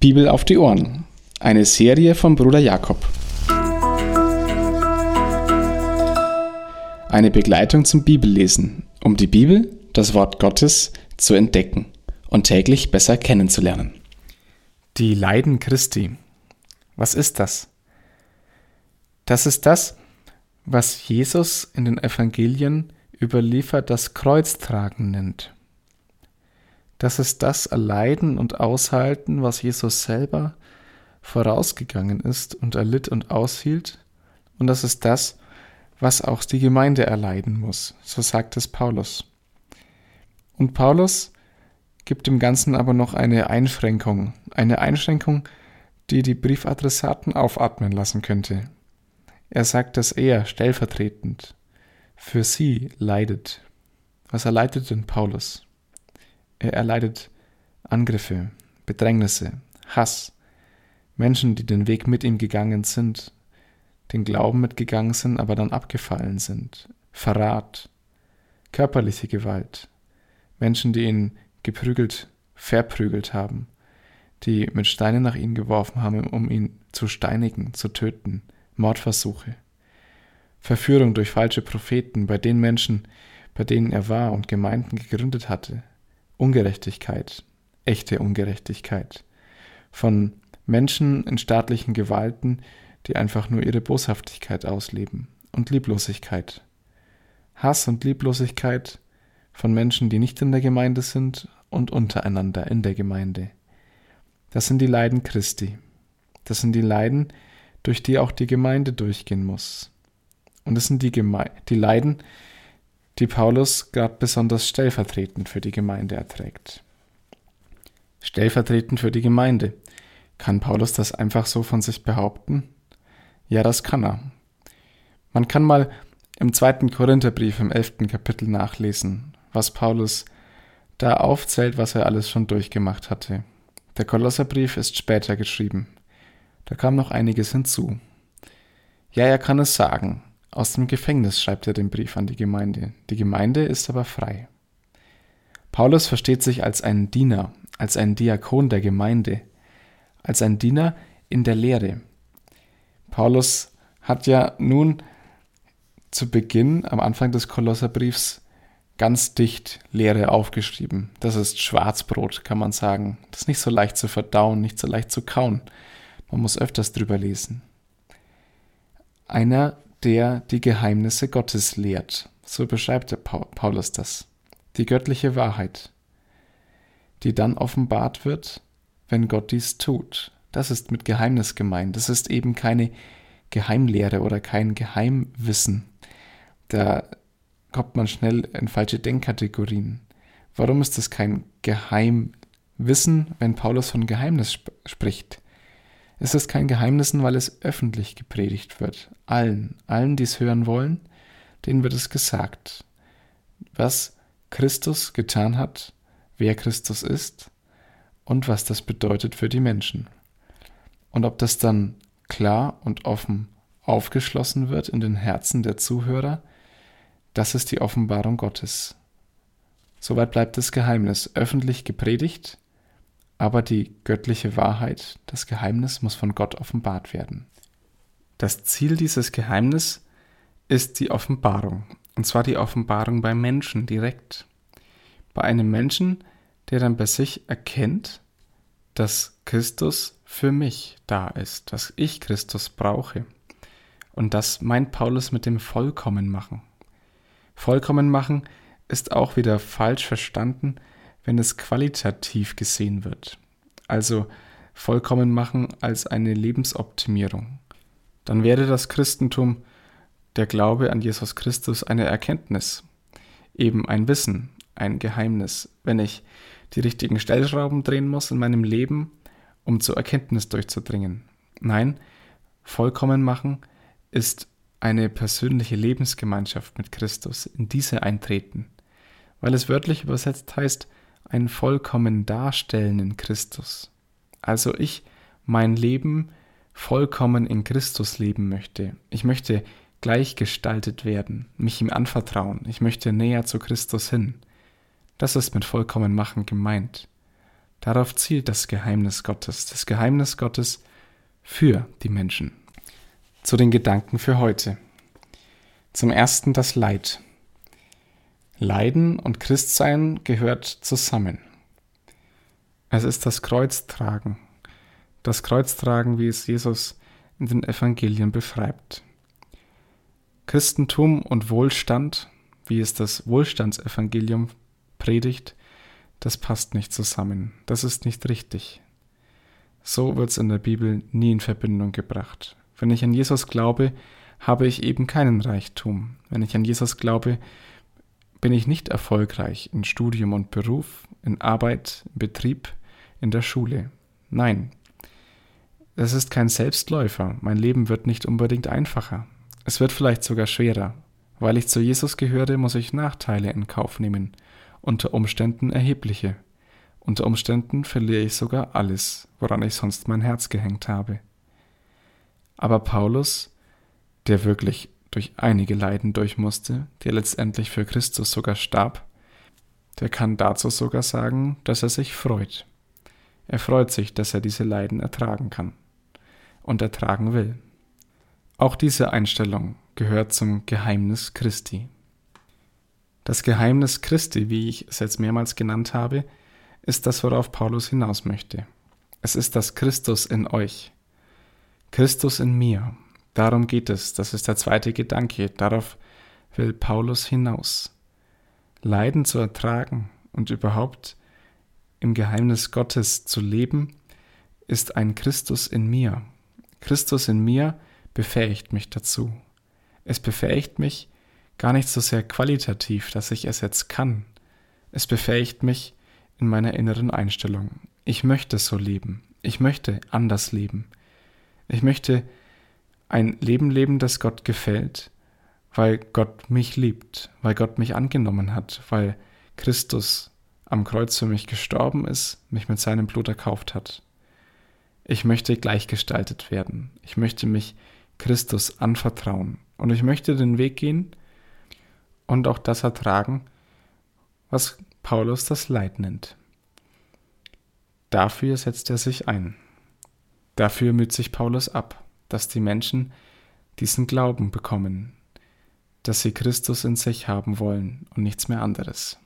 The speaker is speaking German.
Bibel auf die Ohren. Eine Serie von Bruder Jakob. Eine Begleitung zum Bibellesen, um die Bibel, das Wort Gottes, zu entdecken und täglich besser kennenzulernen. Die Leiden Christi. Was ist das? Das ist das, was Jesus in den Evangelien überliefert das Kreuztragen nennt. Das ist das Erleiden und Aushalten, was Jesus selber vorausgegangen ist und erlitt und aushielt. Und das ist das, was auch die Gemeinde erleiden muss. So sagt es Paulus. Und Paulus gibt dem Ganzen aber noch eine Einschränkung. Eine Einschränkung, die die Briefadressaten aufatmen lassen könnte. Er sagt, dass er stellvertretend für sie leidet. Was erleidet denn Paulus? Er erleidet Angriffe, Bedrängnisse, Hass, Menschen, die den Weg mit ihm gegangen sind, den Glauben mitgegangen sind, aber dann abgefallen sind, Verrat, körperliche Gewalt, Menschen, die ihn geprügelt, verprügelt haben, die mit Steinen nach ihm geworfen haben, um ihn zu steinigen, zu töten, Mordversuche, Verführung durch falsche Propheten bei den Menschen, bei denen er war und Gemeinden gegründet hatte, Ungerechtigkeit, echte Ungerechtigkeit, von Menschen in staatlichen Gewalten, die einfach nur ihre Boshaftigkeit ausleben, und Lieblosigkeit. Hass und Lieblosigkeit von Menschen, die nicht in der Gemeinde sind und untereinander in der Gemeinde. Das sind die Leiden Christi. Das sind die Leiden, durch die auch die Gemeinde durchgehen muss. Und das sind die, Geme die Leiden, die Paulus gerade besonders stellvertretend für die Gemeinde erträgt. Stellvertretend für die Gemeinde. Kann Paulus das einfach so von sich behaupten? Ja, das kann er. Man kann mal im zweiten Korintherbrief im elften Kapitel nachlesen, was Paulus da aufzählt, was er alles schon durchgemacht hatte. Der Kolosserbrief ist später geschrieben. Da kam noch einiges hinzu. Ja, er kann es sagen, aus dem Gefängnis schreibt er den Brief an die Gemeinde. Die Gemeinde ist aber frei. Paulus versteht sich als ein Diener, als ein Diakon der Gemeinde, als ein Diener in der Lehre. Paulus hat ja nun zu Beginn, am Anfang des Kolosserbriefs, ganz dicht Lehre aufgeschrieben. Das ist Schwarzbrot, kann man sagen. Das ist nicht so leicht zu verdauen, nicht so leicht zu kauen. Man muss öfters drüber lesen. Einer der die Geheimnisse Gottes lehrt. So beschreibt Paulus das. Die göttliche Wahrheit, die dann offenbart wird, wenn Gott dies tut. Das ist mit Geheimnis gemeint. Das ist eben keine Geheimlehre oder kein Geheimwissen. Da kommt man schnell in falsche Denkkategorien. Warum ist das kein Geheimwissen, wenn Paulus von Geheimnis sp spricht? Es ist kein Geheimnis, weil es öffentlich gepredigt wird. Allen, allen, die es hören wollen, denen wird es gesagt, was Christus getan hat, wer Christus ist und was das bedeutet für die Menschen. Und ob das dann klar und offen aufgeschlossen wird in den Herzen der Zuhörer, das ist die Offenbarung Gottes. Soweit bleibt das Geheimnis öffentlich gepredigt, aber die göttliche Wahrheit, das Geheimnis muss von Gott offenbart werden. Das Ziel dieses Geheimnis ist die Offenbarung, und zwar die Offenbarung beim Menschen direkt. Bei einem Menschen, der dann bei sich erkennt, dass Christus für mich da ist, dass ich Christus brauche. Und das meint Paulus mit dem Vollkommen machen. Vollkommen machen ist auch wieder falsch verstanden, wenn es qualitativ gesehen wird. Also vollkommen machen als eine Lebensoptimierung. Dann wäre das Christentum, der Glaube an Jesus Christus, eine Erkenntnis, eben ein Wissen, ein Geheimnis, wenn ich die richtigen Stellschrauben drehen muss in meinem Leben, um zur Erkenntnis durchzudringen. Nein, vollkommen machen ist eine persönliche Lebensgemeinschaft mit Christus, in diese eintreten, weil es wörtlich übersetzt heißt, ein vollkommen Darstellen in Christus. Also ich mein Leben vollkommen in Christus leben möchte. Ich möchte gleichgestaltet werden, mich ihm anvertrauen. Ich möchte näher zu Christus hin. Das ist mit vollkommen machen gemeint. Darauf zielt das Geheimnis Gottes, das Geheimnis Gottes für die Menschen. Zu den Gedanken für heute. Zum ersten das Leid. Leiden und Christsein gehört zusammen. Es ist das Kreuztragen. Das Kreuztragen, wie es Jesus in den Evangelien beschreibt. Christentum und Wohlstand, wie es das Wohlstandsevangelium predigt, das passt nicht zusammen. Das ist nicht richtig. So wird es in der Bibel nie in Verbindung gebracht. Wenn ich an Jesus glaube, habe ich eben keinen Reichtum. Wenn ich an Jesus glaube, bin ich nicht erfolgreich in Studium und Beruf, in Arbeit, im Betrieb, in der Schule. Nein, es ist kein Selbstläufer. Mein Leben wird nicht unbedingt einfacher. Es wird vielleicht sogar schwerer. Weil ich zu Jesus gehöre, muss ich Nachteile in Kauf nehmen, unter Umständen erhebliche. Unter Umständen verliere ich sogar alles, woran ich sonst mein Herz gehängt habe. Aber Paulus, der wirklich durch einige Leiden durch musste, der letztendlich für Christus sogar starb, der kann dazu sogar sagen, dass er sich freut. Er freut sich, dass er diese Leiden ertragen kann und ertragen will. Auch diese Einstellung gehört zum Geheimnis Christi. Das Geheimnis Christi, wie ich es jetzt mehrmals genannt habe, ist das, worauf Paulus hinaus möchte. Es ist das Christus in euch. Christus in mir. Darum geht es. Das ist der zweite Gedanke. Darauf will Paulus hinaus. Leiden zu ertragen und überhaupt im Geheimnis Gottes zu leben, ist ein Christus in mir. Christus in mir befähigt mich dazu. Es befähigt mich gar nicht so sehr qualitativ, dass ich es jetzt kann. Es befähigt mich in meiner inneren Einstellung. Ich möchte so leben. Ich möchte anders leben. Ich möchte ein Leben leben, das Gott gefällt, weil Gott mich liebt, weil Gott mich angenommen hat, weil Christus am Kreuz für mich gestorben ist, mich mit seinem Blut erkauft hat. Ich möchte gleichgestaltet werden. Ich möchte mich Christus anvertrauen. Und ich möchte den Weg gehen und auch das ertragen, was Paulus das Leid nennt. Dafür setzt er sich ein. Dafür müht sich Paulus ab, dass die Menschen diesen Glauben bekommen, dass sie Christus in sich haben wollen und nichts mehr anderes.